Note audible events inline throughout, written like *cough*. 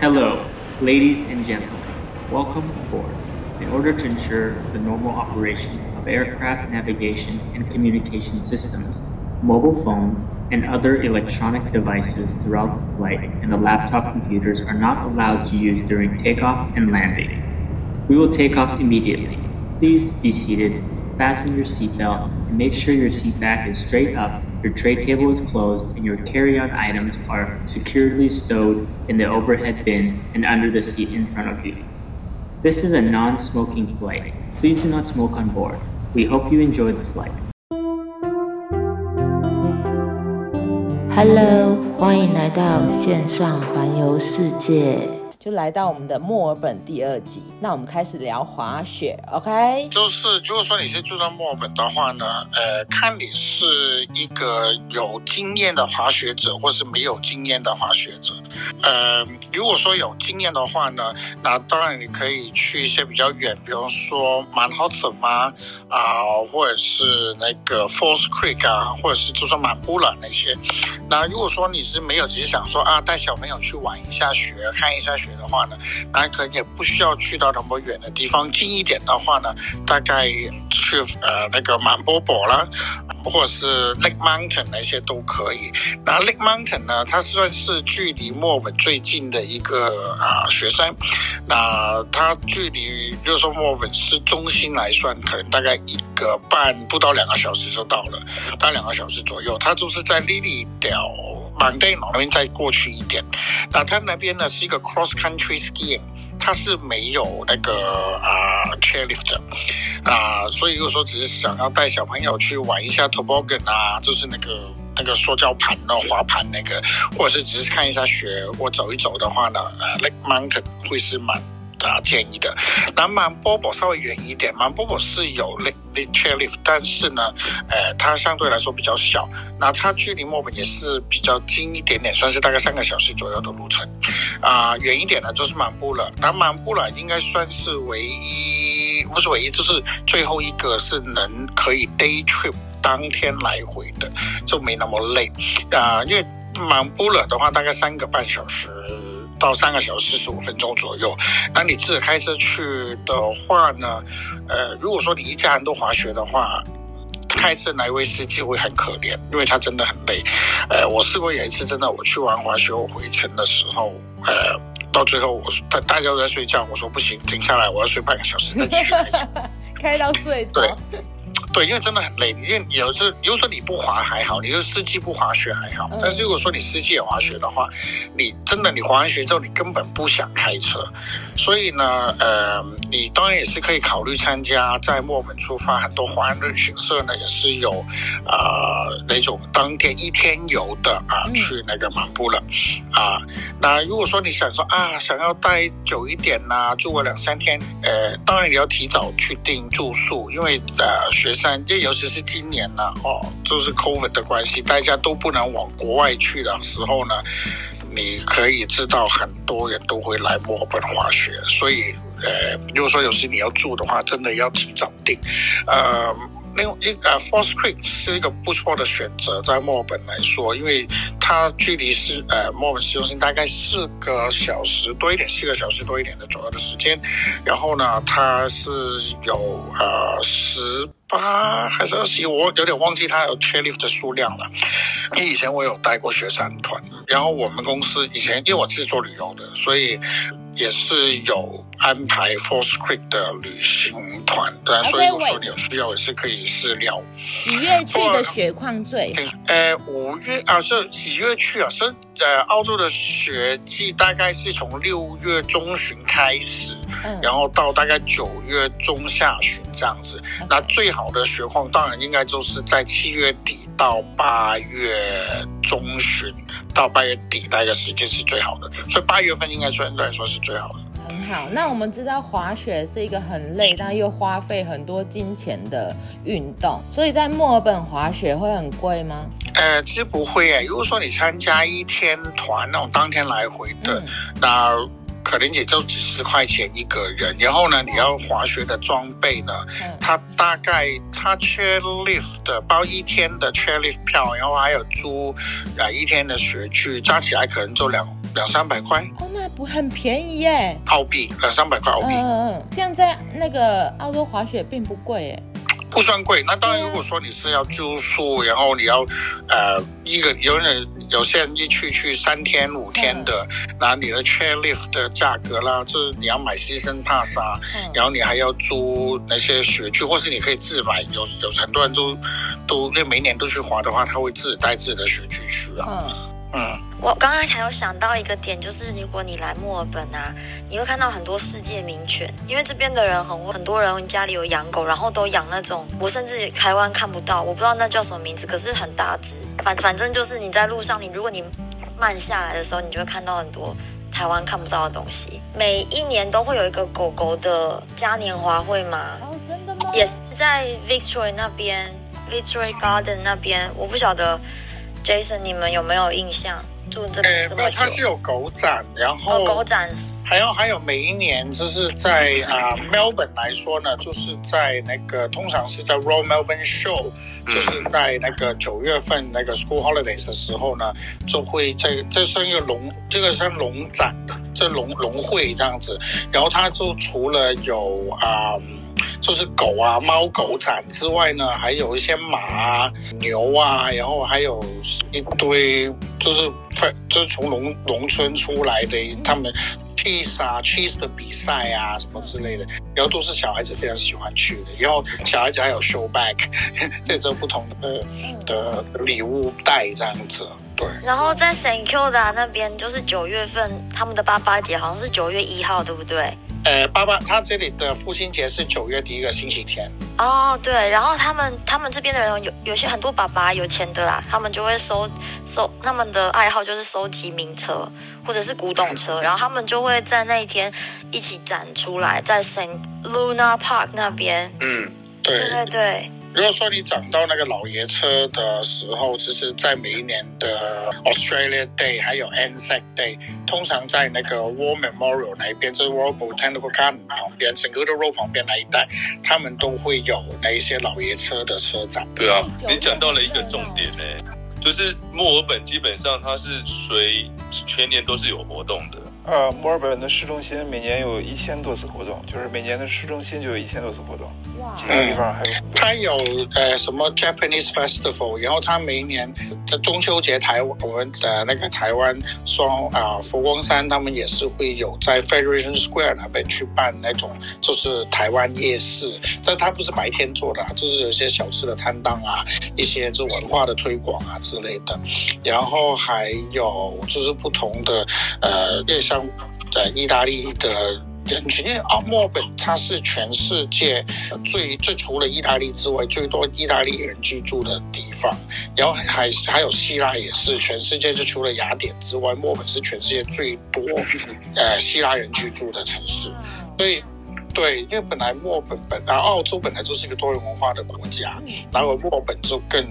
Hello, ladies and gentlemen. Welcome aboard. In order to ensure the normal operation of aircraft navigation and communication systems, mobile phones, and other electronic devices throughout the flight and the laptop computers are not allowed to use during takeoff and landing. We will take off immediately. Please be seated, fasten your seatbelt, and make sure your seat back is straight up, your tray table is closed, and your carry-on items are securely stowed in the overhead bin and under the seat in front of you. This is a non-smoking flight. Please do not smoke on board. We hope you enjoy the flight. Hello，欢迎来到线上环游世界。 就来到我们的墨尔本第二集，那我们开始聊滑雪，OK？就是如果说你是住在墨尔本的话呢，呃，看你是一个有经验的滑雪者，或是没有经验的滑雪者。呃，如果说有经验的话呢，那当然你可以去一些比较远，比如说曼哈顿啊，啊，或者是那个 Falls Creek 啊，或者是就说满布朗那些。那如果说你是没有，只是想说啊，带小朋友去玩一下雪，看一下雪。的话呢，那可能也不需要去到那么远的地方，近一点的话呢，大概去呃那个满波波啦，或者是 Lake Mountain 那些都可以。那 Lake Mountain 呢，它算是距离墨尔本最近的一个啊雪山。那它距离，就是说墨尔本市中心来算，可能大概一个半不到两个小时就到了，大概两个小时左右。它就是在 Lily 岛 Lilydale。马甸那边再过去一点，那它那边呢是一个 cross country skiing，它是没有那个啊、chairlift 的啊、所以如果说只是想要带小朋友去玩一下 toboggan 啊，就是那个那个塑胶盘的滑盘那个，或者是只是看一下雪或走一走的话呢，呃，Lake Mountain 会是蛮。啊，建议的。那曼波波稍微远一点，曼波波是有 lift chairlift，但是呢，呃，它相对来说比较小。那它距离墨本也是比较近一点点，算是大概三个小时左右的路程。啊、远一点呢就是曼布了。那曼布了应该算是唯一，不是唯一，就是最后一个是能可以 day trip 当天来回的，就没那么累。啊、因为曼布了的话大概三个半小时。到三个小时四十五分钟左右，那你自己开车去的话呢？呃，如果说你一家人都滑雪的话，开车那位司机会很可怜，因为他真的很累。呃，我试过有一次，真的我去玩滑雪，我回程的时候，呃，到最后我说大大家都在睡觉，我说不行，停下来，我要睡半个小时再继续开车，*laughs* 开到睡着。对。对，因为真的很累。因为有时，有时候你不滑还好，你就司机不滑雪还好。但是如果说你司机也滑雪的话，你真的你滑完雪之后，你根本不想开车。所以呢，呃，你当然也是可以考虑参加在墨尔本出发，很多华人旅行社呢也是有啊、呃、那种当天一天游的啊，去那个曼布了啊。那如果说你想说啊，想要待久一点呐、啊，住个两三天，呃，当然你要提早去订住宿，因为呃学。三，就尤其是今年呢，哦，就是 COVID 的关系，大家都不能往国外去的时候呢，你可以知道很多人都会来墨尔本滑雪，所以，呃，如果说有时你要住的话，真的要提早订，呃。另一呃，Falls Creek 是一个不错的选择，在墨尔本来说，因为它距离是呃墨尔本市中心大概四个小时多一点，四个小时多一点的左右的时间。然后呢，它是有呃十八还是二十一，我有点忘记它有 chairlift 的数量了。因为以前我有带过雪山团，然后我们公司以前因为我自己做旅游的，所以。也是有安排 Falls Creek 的旅行团，对，okay, 所以如果说你有需要，也是可以私聊。几月去的雪况最？呃，五月啊，是几月去啊？是呃，澳洲的雪季大概是从六月中旬开始，嗯，然后到大概九月中下旬这样子。Okay. 那最好的雪况当然应该就是在七月底到八月中旬到八月底那个时间是最好的，所以八月份应该算来说是最好的。很好，那我们知道滑雪是一个很累但又花费很多金钱的运动，所以在墨尔本滑雪会很贵吗？呃，其实不会诶。如果说你参加一天团那种当天来回的，嗯、那可能也就几十块钱一个人。然后呢，你要滑雪的装备呢，嗯、它大概它 chairlift 的包一天的 chairlift 票，然后还有租啊一天的雪具，加起来可能就两。两三百块。哦，那不很便宜耶？澳币两三百块澳币。嗯嗯嗯，这样在那个澳洲滑雪并不贵耶。不算贵，那当然，如果说你是要住宿，然后你要，呃，一个有人有些人一去去三天五天的，那、嗯、你的 chairlift 的价格啦，就是你要买 season pass 啊，嗯、然后你还要租那些雪具，或是你可以自买，有有很多人都都因为每年都去滑的话，他会自己带自己的雪具去啊。嗯嗯，我刚刚才有想到一个点，就是如果你来墨尔本啊，你会看到很多世界名犬，因为这边的人很很多人家里有养狗，然后都养那种，我甚至台湾看不到，我不知道那叫什么名字，可是很大只，反反正就是你在路上，你如果你慢下来的时候，你就会看到很多台湾看不到的东西。每一年都会有一个狗狗的嘉年华会嘛？哦，真的吗？也是在 Victoria 那边，Victoria Garden 那边，我不晓得。Jason，你们有没有印象住这边这么久？呃，它是有狗展，然后哦狗展，还有还有每一年就是在啊、呃、Melbourne 来说呢，就是在那个通常是在 Royal Melbourne Show，就是在那个九月份那个 School Holidays 的时候呢，就会在这是一个龙，这个是龙展的，这龙龙会这样子，然后它就除了有啊。呃就是狗啊，猫狗展之外呢，还有一些马啊、牛啊，然后还有一堆就是就是从农农村出来的他们 cheese 啊 cheese 的比赛啊什么之类的，然后都是小孩子非常喜欢去的。然后小孩子还有 show bag，*laughs* 这这不同的的礼物袋这样子。对。然后在 St Kilda 那边，就是九月份他们的八八节好像是九月一号，对不对？呃，爸爸，他这里的父亲节是九月第一个星期天。哦，对，然后他们他们这边的人有有些很多爸爸有钱的啦，他们就会收收他们的爱好就是收集名车或者是古董车，然后他们就会在那一天一起展出来，在 Saint Luna Park 那边。嗯，对对对对。如果说你讲到那个老爷车的时候，其实，在每一年的 Australia Day 还有 Anzac Day，通常在那个 War Memorial 那一边，就是 Royal Botanical Garden 旁边，整个的 road 旁边那一带，他们都会有那一些老爷车的车展。对啊，你讲到了一个重点呢，就是墨尔本基本上它是随全年都是有活动的。呃，墨尔本的市中心每年有一千多次活动，就是每年的市中心就有一千多次活动。其他地方还有，它有呃什么 Japanese Festival，然后它每一年在中秋节，台湾我们的那个台湾双啊佛光山，他们也是会有在 Federation Square 那边去办那种就是台湾夜市，但它不是白天做的，就是有一些小吃的摊档啊，一些就文化的推广啊之类的，然后还有就是不同的呃，也像在意大利的。人群，因为啊，墨尔本它是全世界最最除了意大利之外最多意大利人居住的地方，然后还还有希腊也是全世界就除了雅典之外，墨尔本是全世界最多呃希腊人居住的城市，所以对，因为本来墨尔本本啊澳洲本来就是一个多元文化的国家，然后墨尔本就更。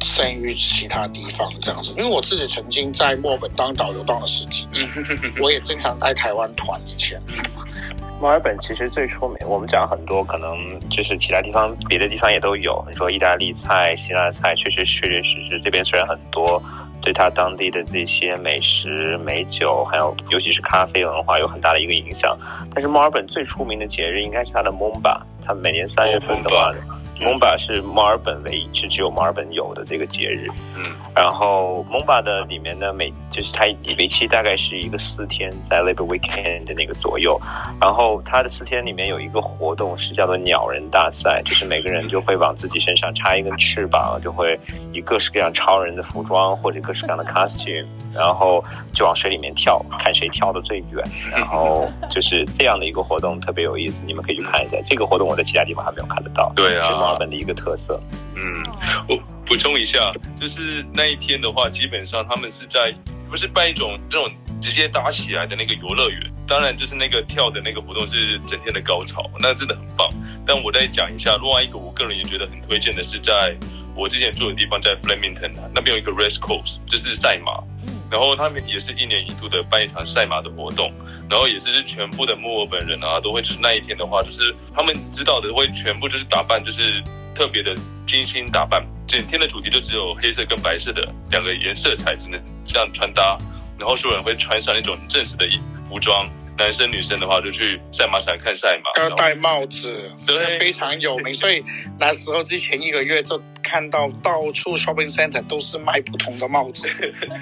胜于其他地方这样子，因为我自己曾经在墨尔本当导游当了十几年，我也经常带台湾团以前。墨尔本其实最出名，我们讲很多，可能就是其他地方别的地方也都有。你说意大利菜、希腊菜，确实确确实实这边虽然很多，对它当地的这些美食、美酒，还有尤其是咖啡文化有很大的一个影响。但是墨尔本最出名的节日应该是它的 Moomba，它每年三月份的话。Moomba 是墨尔本唯一，是只有墨尔本有的这个节日。嗯，然后 Moomba 的里面呢，每就是它为期大概是一个四天，在 Labour Weekend 的那个左右。然后它的四天里面有一个活动是叫做鸟人大赛，就是每个人就会往自己身上插一根翅膀，就会以各式各样超人的服装或者各式各样的 costume，然后就往水里面跳，看谁跳的最远。*laughs* 然后就是这样的一个活动特别有意思，你们可以去看一下。这个活动我在其他地方还没有看得到。对啊。墨尔本的一个特色，嗯，我补充一下，就是那一天的话，基本上他们是在不是办一种那种直接搭起来的那个游乐园，当然就是那个跳的那个活动是整天的高潮，那真的很棒。但我再讲一下，另外一个我个人也觉得很推荐的是，在我之前住的地方，在 Flemington 那边有一个 Race Course，就是赛马，然后他们也是一年一度的办一场赛马的活动。然后也是全部的墨尔本人啊，都会就是那一天的话，就是他们知道的会全部就是打扮，就是特别的精心打扮。整天的主题就只有黑色跟白色的两个颜色彩，只能这样穿搭。然后所有人会穿上那种正式的服装。男生女生的话，就去赛马场看赛马，要戴帽子，对，非常有名。所以那时候之前一个月就看到到处 shopping center 都是卖不同的帽子。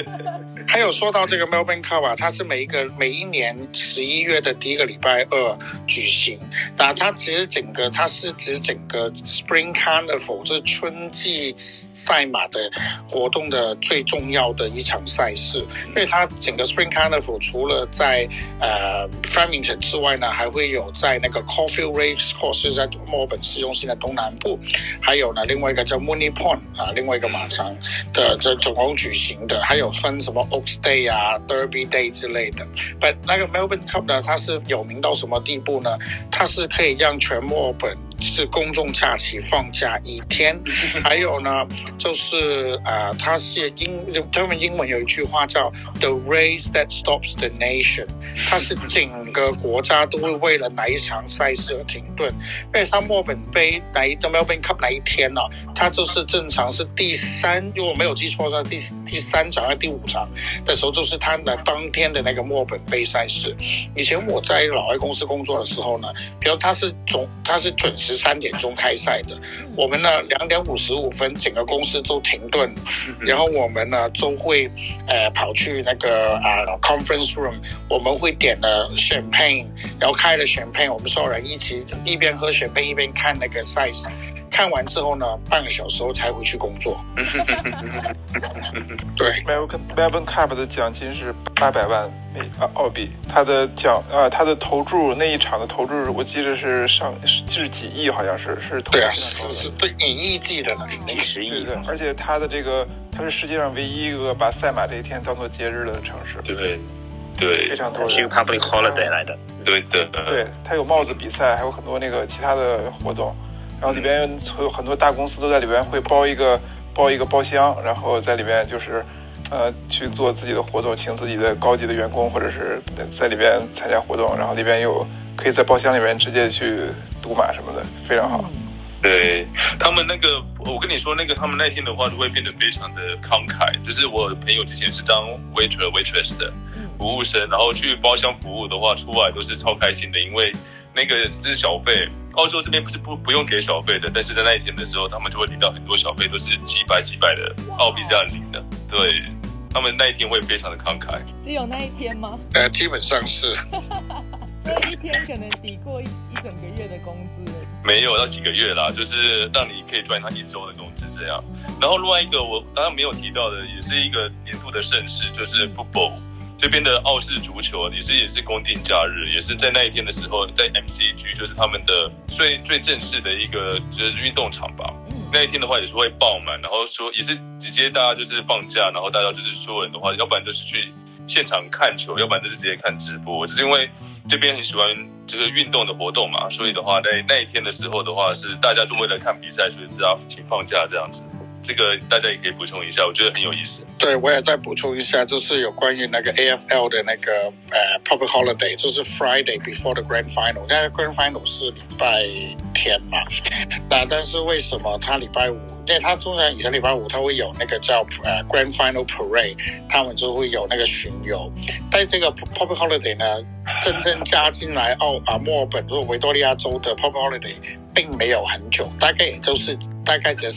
*laughs* 还有说到这个 Melbourne Cup 啊，它是每一个每一年十一月的第一个礼拜二举行。那它其实整个它是指整个 Spring Carnival，就是春季赛马的活动的最重要的一场赛事。因为它整个 Spring Carnival 除了在呃 Flemington 之外呢，还会有在那个 Caulfield Race Course 在墨尔本市中心的东南部，还有呢另外一个叫 Moonee Point 啊，另外一个马场的这总共举行的，还有分什么 Oaks Day 啊，Derby Day 之类的。But 那个 Melbourne Cup 呢，它是有名到什么地步呢？它是可以让全墨尔本。是公众假期放假一天，还有呢，就是呃，它是英，他们英文有一句话叫 "The race that stops the nation"，它是整个国家都会为了哪一场赛事而停顿。因为它墨本杯哪一个 Melbourne Cup 哪一天呢、啊？它就是正常是第三，如果没有记错的话，第第三场还是第五场的时候，就是它的当天的那个墨本杯赛事。以前我在老外公司工作的时候呢，比如它是总，它是准时。十三点钟开赛的，我们呢两点五十五分整个公司都停顿，然后我们呢都会呃跑去那个啊、呃、conference room，我们会点了 champagne，然后开了 champagne，我们所有人一起一边喝 champagne 一边看那个赛事。看完之后呢，半个小时后才回去工作。*laughs* 对，Melbourne Melbourne Cup 的奖金是八百万美澳币，他的奖啊，他的投注那一场的投注，我记得是上是几亿，好像是是投对啊，是是对以亿计的呢，几十亿。对对，而且他的这个，他是世界上唯一一个把赛马这一天当做节日的城市。对对，非常多人。是 Public Holiday 来的。对的。对，他有帽子比赛，还有很多那个其他的活动。然后里边有很多大公司都在里边会包一个包一个包厢，然后在里边就是，呃，去做自己的活动，请自己的高级的员工或者是在里边参加活动，然后里边有可以在包厢里面直接去赌马什么的，非常好。对他们那个，我跟你说那个，他们那天的话就会变得非常的慷慨。就是我朋友之前是当 waiter waitress 的服务生，然后去包厢服务的话，出来都是超开心的，因为。那个就是小费，澳洲这边不是不不用给小费的，但是在那一天的时候，他们就会领到很多小费，都是几百几百的澳币这样领的。对，他们那一天会非常的慷慨。只有那一天吗？呃，基本上是。所以一天可能抵过一一整个月的工资。没有，要几个月啦，就是让你可以赚他一周的工资这样。然后另外一个我刚刚没有提到的，也是一个年度的盛事，就是 football。这边的澳式足球也是也是公定假日，也是在那一天的时候，在 MCG 就是他们的最最正式的一个就是运动场吧。那一天的话也是会爆满，然后说也是直接大家就是放假，然后大家就是所有人的话，要不然就是去现场看球，要不然就是直接看直播。只是因为这边很喜欢这个运动的活动嘛，所以的话在那一天的时候的话是大家就为了看比赛，所以大家请放假这样子。这个大家也可以补充一下，我觉得很有意思。对，我也再补充一下，就是有关于那个 AFL 的那个呃 Public Holiday，就是 Friday before the Grand Final。现在 Grand Final 是礼拜天嘛？那但是为什么他礼拜五？因为他通常以前礼拜五他会有那个叫呃 Grand Final Parade，他们就会有那个巡游。但这个 Public Holiday 呢，真正加进来澳啊墨尔本或维多利亚州的 Public Holiday 并没有很久，大概也就是大概只。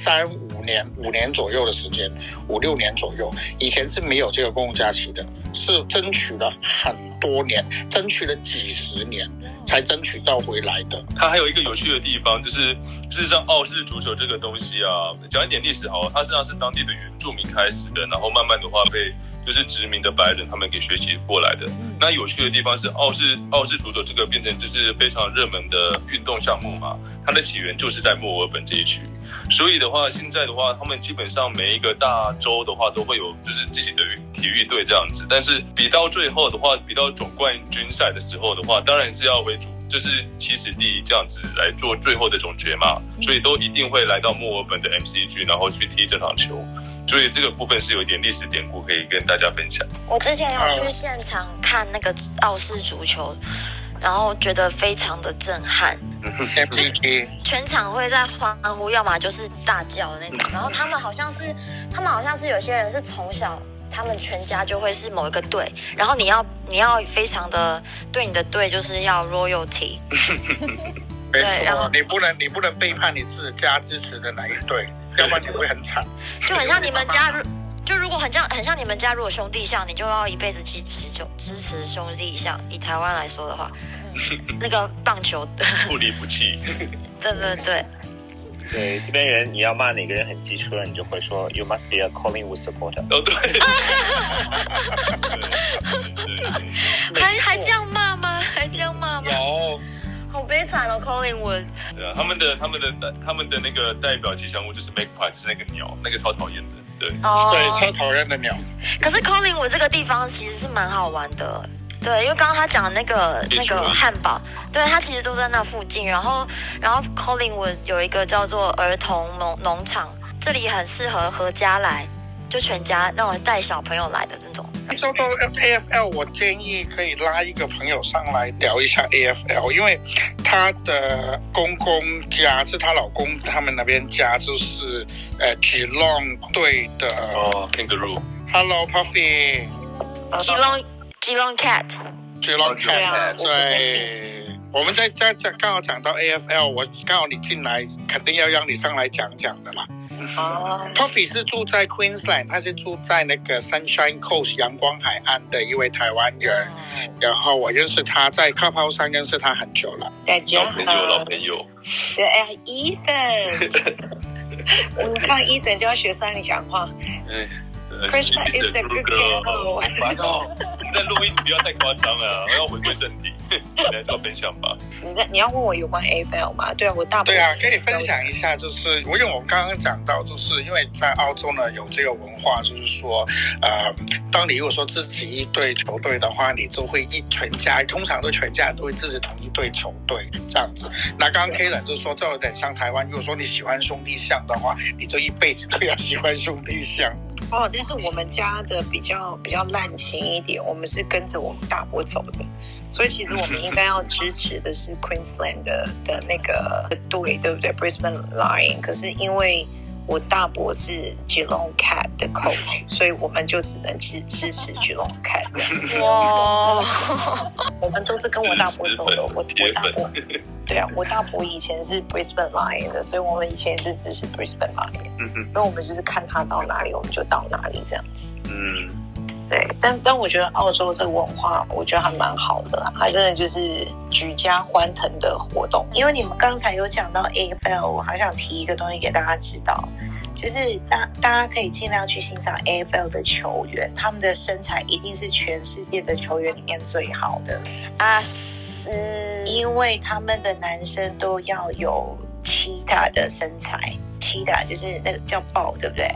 三五年，五年左右的时间，五六年左右，以前是没有这个公共假期的，是争取了很多年，争取了几十年才争取到回来的。它还有一个有趣的地方，就是事实上澳式足球这个东西啊，讲一点历史好，它实际上是当地的原住民开始的，然后慢慢的话被。就是殖民的白人他们给学习过来的。那有趣的地方是，澳式澳式足球这个变成就是非常热门的运动项目嘛。它的起源就是在墨尔本这一区，所以的话，现在的话，他们基本上每一个大洲的话都会有就是自己的体育队这样子。但是比到最后的话，比到总冠军赛的时候的话，当然是要为主，就是起始地这样子来做最后的总决嘛。所以都一定会来到墨尔本的 MCG，然后去踢这场球。所以这个部分是有一点历史典故可以跟大家分享。我之前有去现场看那个澳式足球，然后觉得非常的震撼。*laughs* 全场会在欢呼，要么就是大叫的那种。然后他们好像是，他们好像是有些人是从小他们全家就会是某一个队，然后你要你要非常的对你的队就是要 royalty。*laughs* 没对然后错，你不能你不能背叛你自家支持的那一队，要不然你会很惨。就很像你们家，就如果很像很像你们家，如果兄弟像，你就要一辈子去支就支持兄弟像。以台湾来说的话，*laughs* 那个棒球的，不离不弃。对 *laughs* 对对，对这边人，你要骂哪个人很机车，你就会说 You must be a Collingwood supporter。哦，对。*laughs* 对对对还还这样骂吗？还这样骂吗？有，好悲惨哦，Collingwood。对啊，他们的他们的他们的那个代表吉祥物就是 Magpie，是那个鸟，那个超讨厌的。对，哦，对，超讨厌的鸟。可是 Collingwood 这个地方其实是蛮好玩的，对，因为刚刚他讲的那个那个汉堡，对，他其实都在那附近。然后，然后 Collingwood 有一个叫做儿童农农场，这里很适合合家来，就全家那种带小朋友来的这种。说到 AFL，我建议可以拉一个朋友上来聊一下 AFL，因为她的公公家是她老公他们那边家就是呃 Geelong 队的。哦，Kangaroo。Hello Puffy。Geelong Geelong Cat。Geelong Cat。对，我们在在在刚好讲到 AFL，我刚好你进来，肯定要让你上来讲讲的嘛。哦。Puffy 是住在 Queensland，他是住在那个 Sunshine Coast 阳光海岸的一位台湾人。然后我认识他在 Clubhouse 上认识他很久了。大家好，老朋友，老朋友。对，哎呀，Ethan，*laughs* 我们看 Ethan 就要学三里讲话。嗯 Krista is a good girl。我们在录音，不要太夸张啊！*laughs* 我要回归正题，*laughs* 来做分享吧。你你要问我有关 AFL 吗？对啊，我大对啊，可以分享一下，就是因为我们刚刚讲到，就是因为在澳洲呢有这个文化，就是说，呃，当你如果说自己一队球队的话，你就会一全家，通常都全家都会支持同一队球队这样子。那刚刚 Kalen 就说，这有点像台湾，如果说你喜欢兄弟象的话，你就一辈子都要喜欢兄弟象。哦，但是我们家的比较比较滥情一点，我们是跟着我们大伯走的，所以其实我们应该要支持的是 Queensland 的的那个队，对不对？Brisbane Line，。可是因为我大伯是 Geelong Cat 的 coach，*laughs* 所以我们就只能支支持 Geelong Cat。哇，我们都是跟我大伯走的。我我大伯，对啊，我大伯以前是 Brisbane Lion 的，所以我们以前也是支持 Brisbane Lion。嗯哼，因为我们就是看他到哪里，我们就到哪里这样子。嗯，对，但但我觉得澳洲这个文化，我觉得还蛮好的，还真的就是举家欢腾的活动。因为你们刚才有讲到 AFL，我好想提一个东西给大家知道，就是大大家可以尽量去欣赏 AFL 的球员，他们的身材一定是全世界的球员里面最好的啊是，因为他们的男生都要有 cheetah 的身材，cheetah 就是那个叫豹，对不对？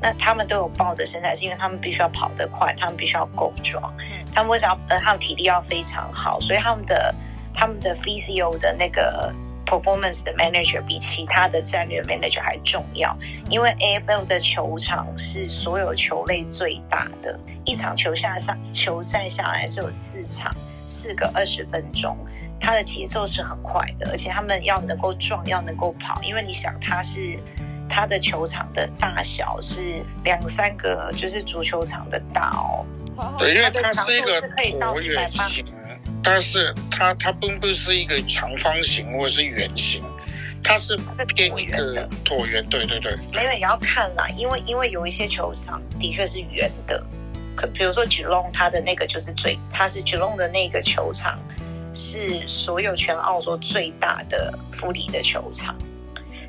那他们都有豹的身材，是因为他们必须要跑得快，他们必须要够壮，他们为什么？呃，他们体力要非常好，所以他们的他们的 physio 的那个 performance 的 manager 比其他的战略 manager 还重要，因为 AFL 的球场是所有球类最大的，一场球下上球赛下来是有四场，四个二十分钟，它的节奏是很快的，而且他们要能够撞，要能够跑，因为你想他是。它的球场的大小是两三个，就是足球场的大哦。对，因为它是一个椭圆形，但是它它并不是一个长方形或者是圆形，它是偏一个椭圆。对对对，没有也要看啦，因为因为有一些球场的确是圆的，可比如说 Geelong 它的那个就是最，它是 Geelong 的那个球场是所有全澳洲最大的福利的球场，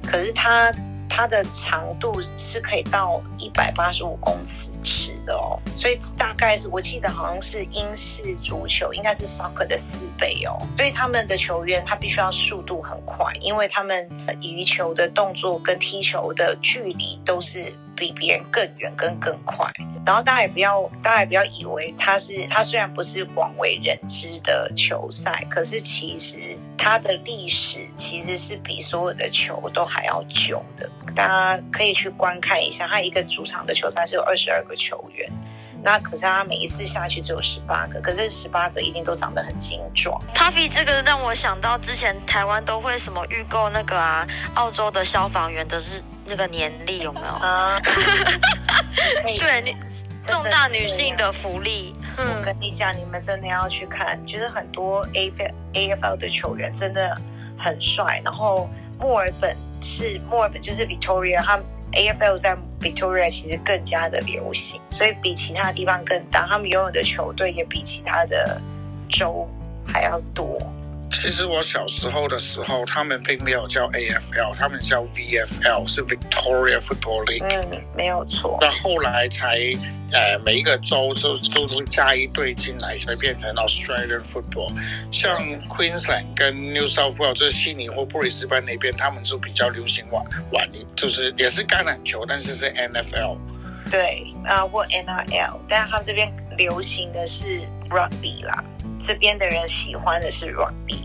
可是它。它的长度是可以到一百八十五公尺尺的哦，所以大概是我记得好像是英式足球，应该是 soccer 的四倍哦。所以他们的球员他必须要速度很快，因为他们移球的动作跟踢球的距离都是比别人更远跟更快。然后大家也不要，大家也不要以为它是，它虽然不是广为人知的球赛，可是其实它的历史其实是比所有的球都还要久的。大家可以去观看一下，它一个主场的球赛是有二十二个球员，那可是他每一次下去只有十八个，可是十八个一定都长得很精壮。Puffy 这个让我想到之前台湾都会什么预购那个啊，澳洲的消防员的日那个年历有没有？啊，*laughs* 对你。重大女性的福利。我跟你讲，你们真的要去看，就是很多 AFL 的球员真的很帅。然后墨尔本是墨尔本，就是 Victoria，他们 AFL 在 Victoria 其实更加的流行，所以比其他地方更大。他们拥有的球队也比其他的州还要多。其实我小时候的时候，他们并没有叫 AFL，他们叫 VFL，是 Victoria Football League。嗯，没有错。那后来才呃，每一个州就都会加一队进来，才变成 Australian Football。像 Queensland 跟 New South Wales，就是悉尼或布里斯班那边，他们就比较流行玩玩，就是也是橄榄球，但是是 NFL。对啊，或 NRL，但是他们这边流行的是 Rugby 啦。这边的人喜欢的是 rugby，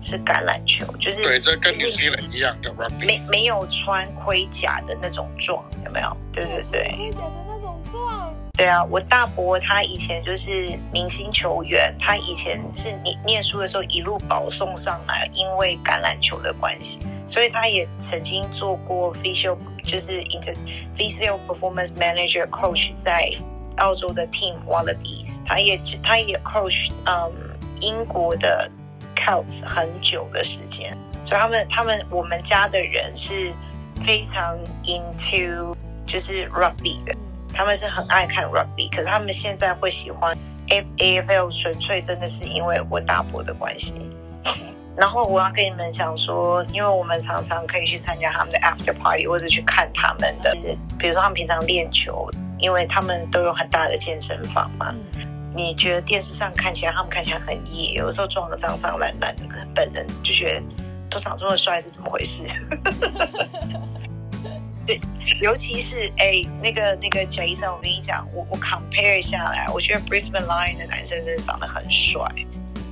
是橄榄球，就是对，这跟纽西兰一样的 rugby，没没有穿盔甲的那种壮，有没有？对对对，盔甲的那种壮。对啊，我大伯他以前就是明星球员，他以前是念念书的时候一路保送上来，因为橄榄球的关系，所以他也曾经做过 physio，就是 inter physio performance manager coach 在。澳洲的 team Wallabies，他也他也 coach 嗯英国的 Celts 很久的时间，所以他们他们我们家的人是非常 into 就是 rugby 的，他们是很爱看 rugby，可是他们现在会喜欢 AFL 纯粹真的是因为我大伯的关系。然后我要跟你们讲说，因为我们常常可以去参加他们的 after party，或者去看他们的，比如说他们平常练球。因为他们都有很大的健身房嘛，你觉得电视上看起来他们看起来很野，有的时候装得脏脏烂烂的，可是本人就觉得都长这么帅是怎么回事？*laughs* 对，尤其是哎，那个那个贾医生，我跟你讲，我我 compare 下来，我觉得 Brisbane Lion 的男生真的长得很帅，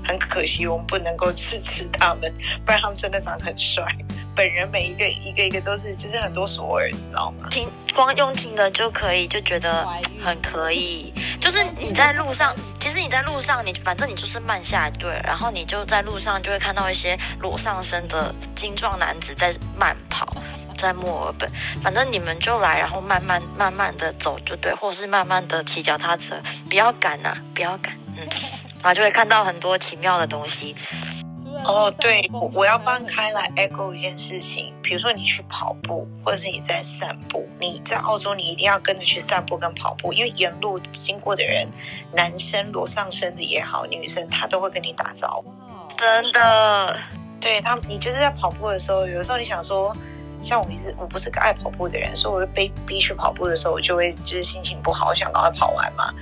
很可惜我们不能够支持他们，不然他们真的长得很帅。本人每一个一个一个都是，就是很多索尔，你知道吗？听光用听的就可以，就觉得很可以。就是你在路上，其实你在路上，你反正你就是慢下来，对，然后你就在路上就会看到一些裸上身的精壮男子在慢跑，在墨尔本。反正你们就来，然后慢慢慢慢的走就对，或是慢慢的骑脚踏车，不要赶呐、啊，不要赶，嗯，然后就会看到很多奇妙的东西。哦，对，我要帮开来 echo 一件事情，比如说你去跑步，或者是你在散步，你在澳洲你一定要跟着去散步跟跑步，因为沿路经过的人，男生裸上身的也好，女生他都会跟你打招呼，真的，对他，你就是在跑步的时候，有的时候你想说，像我一直我不是个爱跑步的人，所以我被逼去跑步的时候，我就会就是心情不好，我想赶快跑完嘛。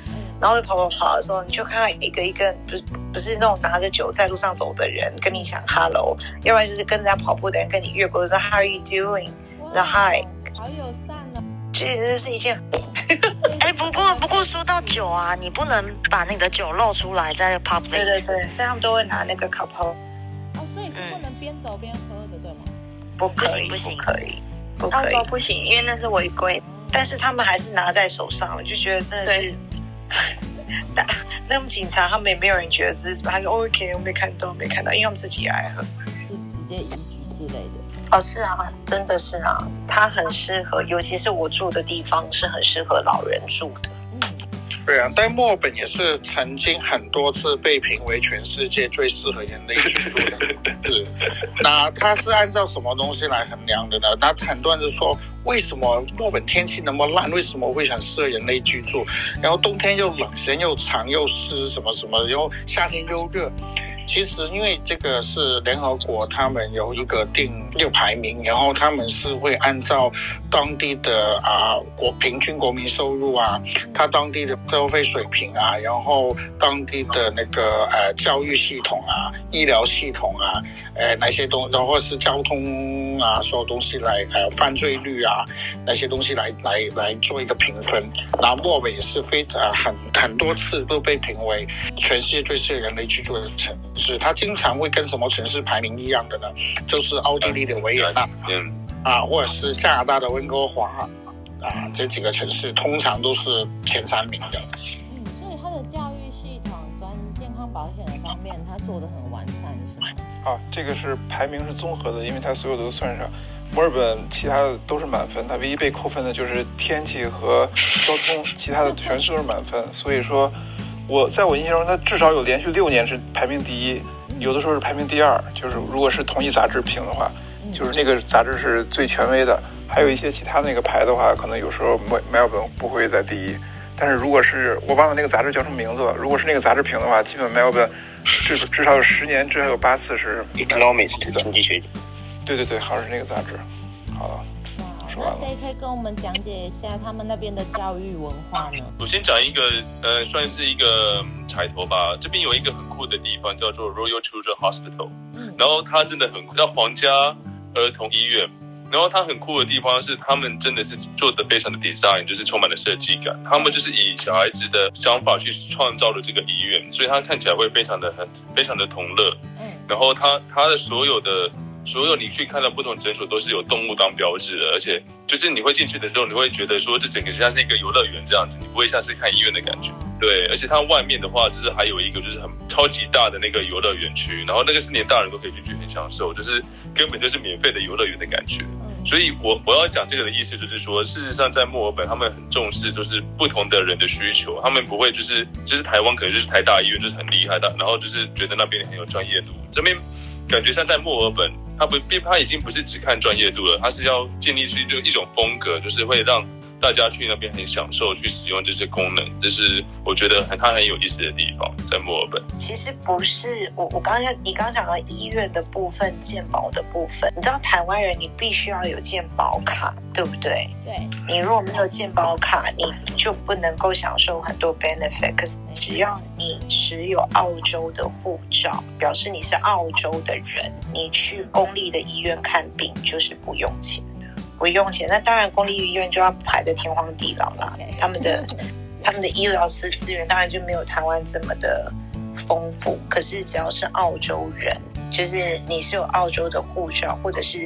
然后跑跑跑的时候，你就看到一个一个不是不是那种拿着酒在路上走的人跟你讲 hello，要不然就是跟人家跑步的人跟你越过说 how are you doing，然后 hi，好友善呢。其实这是一件，*laughs* 哎，不过不过说到酒啊，你不能把那个酒露出来在 public。对对对，所以他们都会拿那个 cup。哦，所以是不能边走边喝的，对吗？不不行，不行，不可以，不可以，不行，因为那是违规。但是他们还是拿在手上，我就觉得真的是。那那么警察他们也没有人觉得是什么，他说 OK，我没看到，没看到，因为他们自己也爱喝，是直接移居之类的。哦，是啊，真的是啊，它很适合，尤其是我住的地方是很适合老人住的。对啊，但墨尔本也是曾经很多次被评为全世界最适合人类居住的。*laughs* 是，那它是按照什么东西来衡量的呢？那很多人就说，为什么墨本天气那么烂？为什么会很适合人类居住？然后冬天又冷，时间又长又湿，什么什么，然后夏天又热。其实，因为这个是联合国，他们有一个定六排名，然后他们是会按照当地的啊国平均国民收入啊，他当地的消费水平啊，然后当地的那个呃教育系统啊、医疗系统啊，呃那些东，然后是交通啊，所有东西来呃犯罪率啊那些东西来来来做一个评分。那墨尔本也是非常很很多次都被评为全世界最适合人类居住的城。市，它经常会跟什么城市排名一样的呢？就是奥地利的维也纳，嗯，啊，或者是加拿大的温哥华，啊，这几个城市通常都是前三名的。嗯，所以它的教育系统跟健康保险的方面，它做的很完善，是吗？啊，这个是排名是综合的，因为它所有的都算上。墨尔本其他的都是满分，它唯一被扣分的就是天气和交通，其他的全是都是满分。所以说，我在我印象中，它至少有连续六年是排名第一，有的时候是排名第二。就是如果是同一杂志评的话，就是那个杂志是最权威的。还有一些其他那个牌的话，可能有时候墨墨尔本不会在第一。但是如果是我忘了那个杂志叫什么名字了，如果是那个杂志评的话，基本墨尔本至至少有十年，至少有八次是 Economist 经济学。对对对，好像是那个杂志。好了，说完了。那谁可以跟我们讲解一下他们那边的教育文化呢？我先讲一个，呃，算是一个彩头吧。这边有一个很酷的地方，叫做 Royal Children Hospital。嗯。然后它真的很酷，叫皇家儿童医院。然后它很酷的地方是，他们真的是做的非常的 design，就是充满了设计感。他们就是以小孩子的想法去创造了这个医院，所以它看起来会非常的很，非常的同乐。嗯。然后它它的所有的。所有你去看到不同诊所都是有动物当标志的，而且就是你会进去的时候，你会觉得说这整个像是一个游乐园这样子，你不会像是看医院的感觉。对，而且它外面的话，就是还有一个就是很超级大的那个游乐园区，然后那个是连大人都可以进去很享受，就是根本就是免费的游乐园的感觉。所以我我要讲这个的意思就是说，事实上在墨尔本他们很重视就是不同的人的需求，他们不会就是就是台湾可能就是台大医院就是很厉害的，然后就是觉得那边很有专业度，这边。感觉像在墨尔本，他不，他已经不是只看专业度了，他是要建立出就一种风格，就是会让大家去那边很享受去使用这些功能，这是我觉得很他很有意思的地方，在墨尔本。其实不是我，我刚刚你刚刚讲到医院的部分，健保的部分，你知道台湾人你必须要有健保卡，对不对？对。你如果没有健保卡，你就不能够享受很多 benefit。可是只要你持有澳洲的护照，表示你是澳洲的人，你去公立的医院看病就是不用钱的，不用钱。那当然，公立医院就要排得天荒地老了。他们的他们的医疗资资源当然就没有台湾这么的丰富。可是只要是澳洲人，就是你是有澳洲的护照，或者是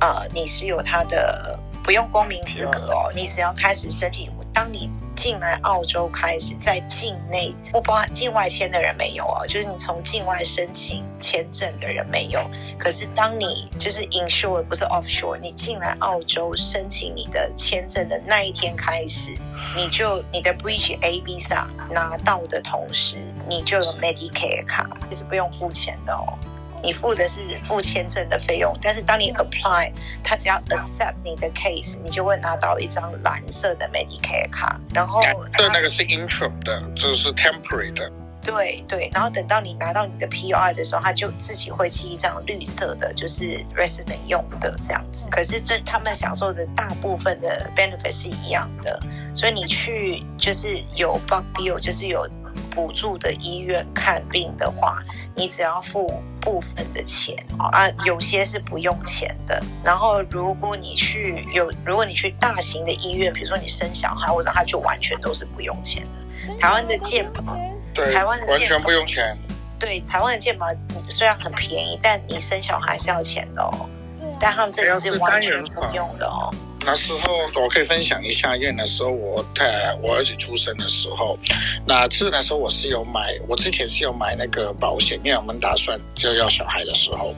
啊、呃，你是有他的。不用公民资格哦，你只要开始申请。当你进来澳洲开始，在境内不包含境外签的人没有哦，就是你从境外申请签证的人没有。可是当你就是 inshore 不是 offshore，你进来澳洲申请你的签证的那一天开始，你就你的 British A Visa 拿到的同时，你就有 Medicare 卡，其实不用付钱的哦。你付的是付签证的费用，但是当你 apply，他只要 accept 你的 case，你就会拿到一张蓝色的 Medicare 卡。然后对，那个是 interim 的，这是 temporary 的。对对，然后等到你拿到你的 PR 的时候，他就自己会寄一张绿色的，就是 resident 用的这样子。可是这他们享受的大部分的 benefit 是一样的，所以你去就是有 bulk bill，就是有。补助的医院看病的话，你只要付部分的钱啊，有些是不用钱的。然后如果你去有，如果你去大型的医院，比如说你生小孩，或者他就完全都是不用钱的。台湾的健保，对，台湾的健保完全不用钱。对，台湾的健保虽然很便宜，但你生小孩是要钱的哦。但他们这里是完全不用的哦。那时候我可以分享一下，因为那时候我太我儿子出生的时候，那这那时候我是有买，我之前是有买那个保险，因为我们打算就要小孩的时候，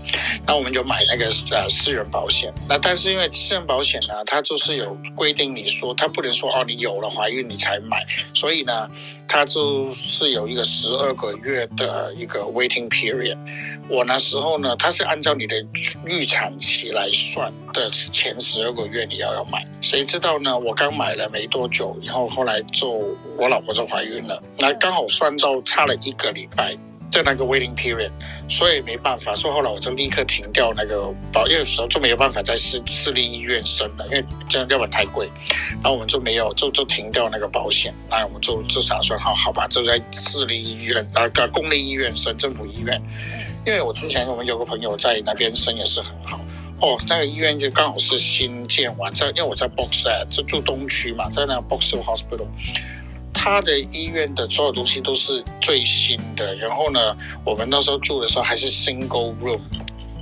那我们就买那个呃私人保险。那但是因为私人保险呢，它就是有规定，你说它不能说哦，你有了怀孕你才买，所以呢，它就是有一个十二个月的一个 waiting period。我那时候呢，它是按照你的预产期来算的前十二个月你要要买，谁知道呢？我刚买了没多久，然后后来就我老婆就怀孕了，那刚好算到差了一个礼拜在那个 waiting period，所以没办法，所以后来我就立刻停掉那个保，因为有时候就没有办法在私私立医院生了，因为这样要不然太贵，然后我们就没有就就停掉那个保险，那我们就就打算好好吧，就在私立医院啊，个公立医院生，政府医院。因为我之前我们有个朋友在那边生也是很好哦，那个医院就刚好是新建完，在因为我在 Box 啊就住东区嘛，在那个 Box Hospital，他的医院的所有东西都是最新的。然后呢，我们那时候住的时候还是 Single Room。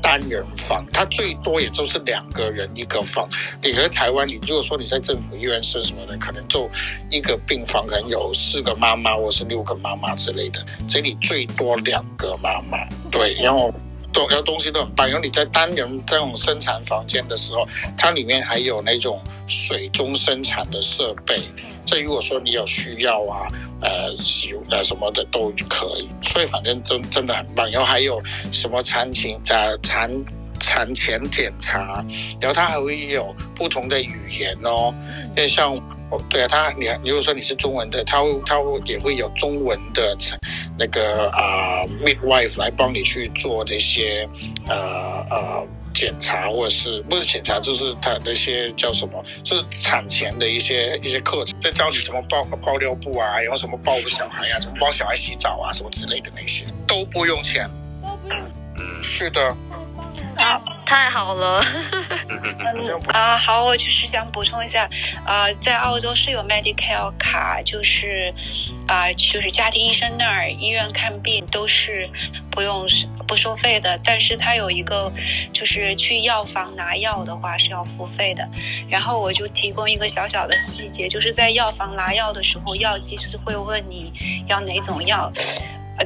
单人房，它最多也就是两个人一个房。你和台湾，你如果说你在政府医院生什么的，可能就一个病房可能有四个妈妈或是六个妈妈之类的。这里最多两个妈妈，对。然后都要东西都很棒。然后你在单人这种生产房间的时候，它里面还有那种水中生产的设备。这如果说你有需要啊，呃，洗呃什么的都可以。所以反正真真的很棒。然后还有什么产前呃产产前检查，然后它还会有不同的语言哦，因为像。哦，对啊，他你如果说你是中文的，他会他会也会有中文的那个啊、呃、midwife 来帮你去做这些呃呃检查，或者是不是检查，就是他那些叫什么，就是产前的一些一些课程，在教你怎么包包尿布啊，然后什么抱个小孩啊，怎么帮小孩洗澡啊，什么之类的那些都不用钱，都不用，嗯，是的。好，*laughs* 太好了。啊，好，我就是想补充一下，啊，在澳洲是有 Medicare 卡，就是啊，就是家庭医生那儿医院看病都是不用不收费的，但是他有一个就是去药房拿药的话是要付费的。然后我就提供一个小小的细节，就是在药房拿药的时候，药剂师会问你要哪种药。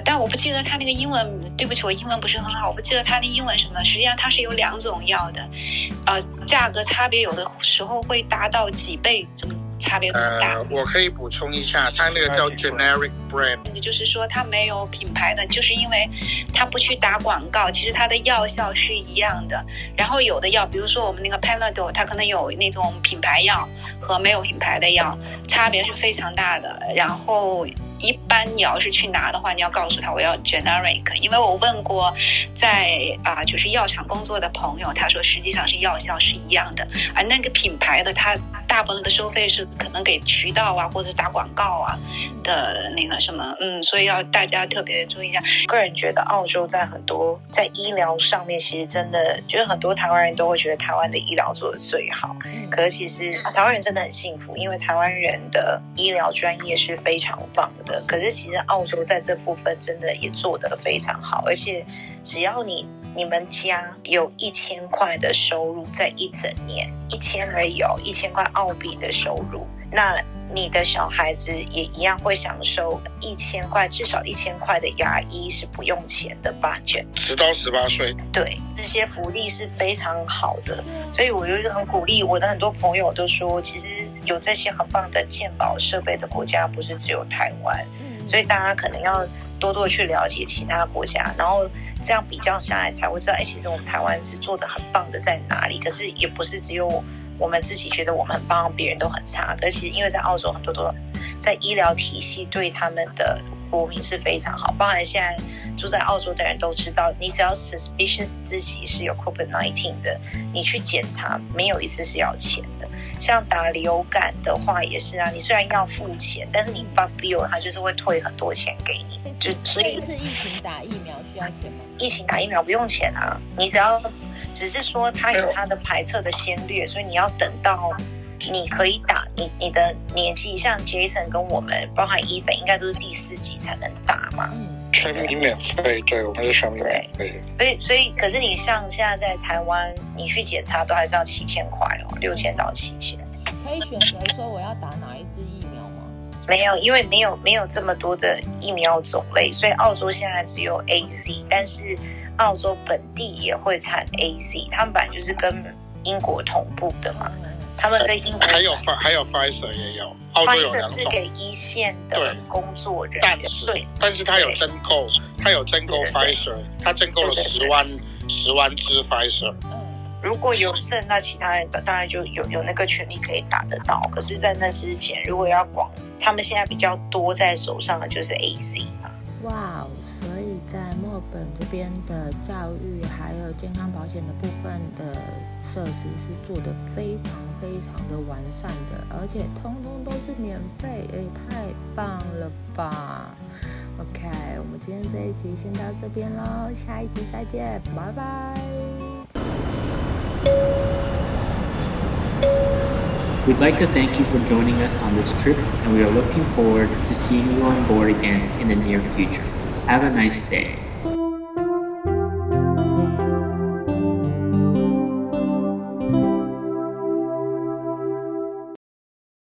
但我不记得他那个英文，对不起，我英文不是很好，我不记得他的英文什么。实际上它是有两种药的，呃，价格差别有的时候会达到几倍，这么差别很大。呃，我可以补充一下，它那个叫 generic brand，那个就是说它没有品牌的，就是因为它不去打广告，其实它的药效是一样的。然后有的药，比如说我们那个 Panadol，它可能有那种品牌药和没有品牌的药，差别是非常大的。然后。一般你要是去拿的话，你要告诉他我要 generic，因为我问过在啊就是药厂工作的朋友，他说实际上是药效是一样的，而那个品牌的他大部分的收费是可能给渠道啊或者打广告啊的那个什么，嗯，所以要大家特别注意一下。个人觉得澳洲在很多在医疗上面，其实真的觉得很多台湾人都会觉得台湾的医疗做的最好，可是其实台湾人真的很幸福，因为台湾人的医疗专业是非常棒的。可是其实澳洲在这部分真的也做得非常好，而且只要你你们家有一千块的收入，在一整年一千而已哦，一千块澳币的收入，那。你的小孩子也一样会享受一千块，至少一千块的牙医是不用钱的 budget，十到十八岁，对，这些福利是非常好的，所以我就很鼓励我的很多朋友都说，其实有这些很棒的健保设备的国家不是只有台湾，所以大家可能要多多去了解其他国家，然后这样比较下来才会知道，哎，其实我们台湾是做得很棒的在哪里，可是也不是只有。我们自己觉得我们很棒，别人都很差。可是其实因为在澳洲很多都在医疗体系对他们的国民是非常好，包含现在住在澳洲的人都知道，你只要 suspicious 自己是有 COVID-19 的，你去检查没有一次是要钱。像打流感的话也是啊，你虽然要付钱，但是你 bug bill 他就是会退很多钱给你。就所以疫情打疫苗需要钱吗？疫情打疫苗不用钱啊，你只要。只是说它有它的排测的先略，所以你要等到你可以打你你的年纪，像 Jason 跟我们，包含 Ethan，应该都是第四级才能打嘛。全民免费，对，我们是全民免费。所以所以，可是你像现在在台湾，你去检查都还是要七千块哦，六千到七千。可以选择说我要打哪一支疫苗吗？没有，因为没有没有这么多的疫苗种类，所以澳洲现在只有 A C，但是。澳洲本地也会产 A C，他们本来就是跟英国同步的嘛。他们跟英国还有还有 Pfizer 也有，Pfizer 是给一线的工作人员，但是对，但是他有增购，他有增购 Pfizer，他增购了十万十万支 Pfizer。如果有剩，那其他人的当然就有有那个权利可以打得到。可是，在那之前，如果要广，他们现在比较多在手上的就是 A C 嘛。哇所以。在墨本这边的教育还有健康保险的部分的设施是做的非常非常的完善的，而且通通都是免费，也太棒了吧！OK，我们今天这一集先到这边喽，下一集再见，拜拜。We'd like to thank you for joining us on this trip, and we are looking forward to seeing you on board again in the near future. Have a nice day.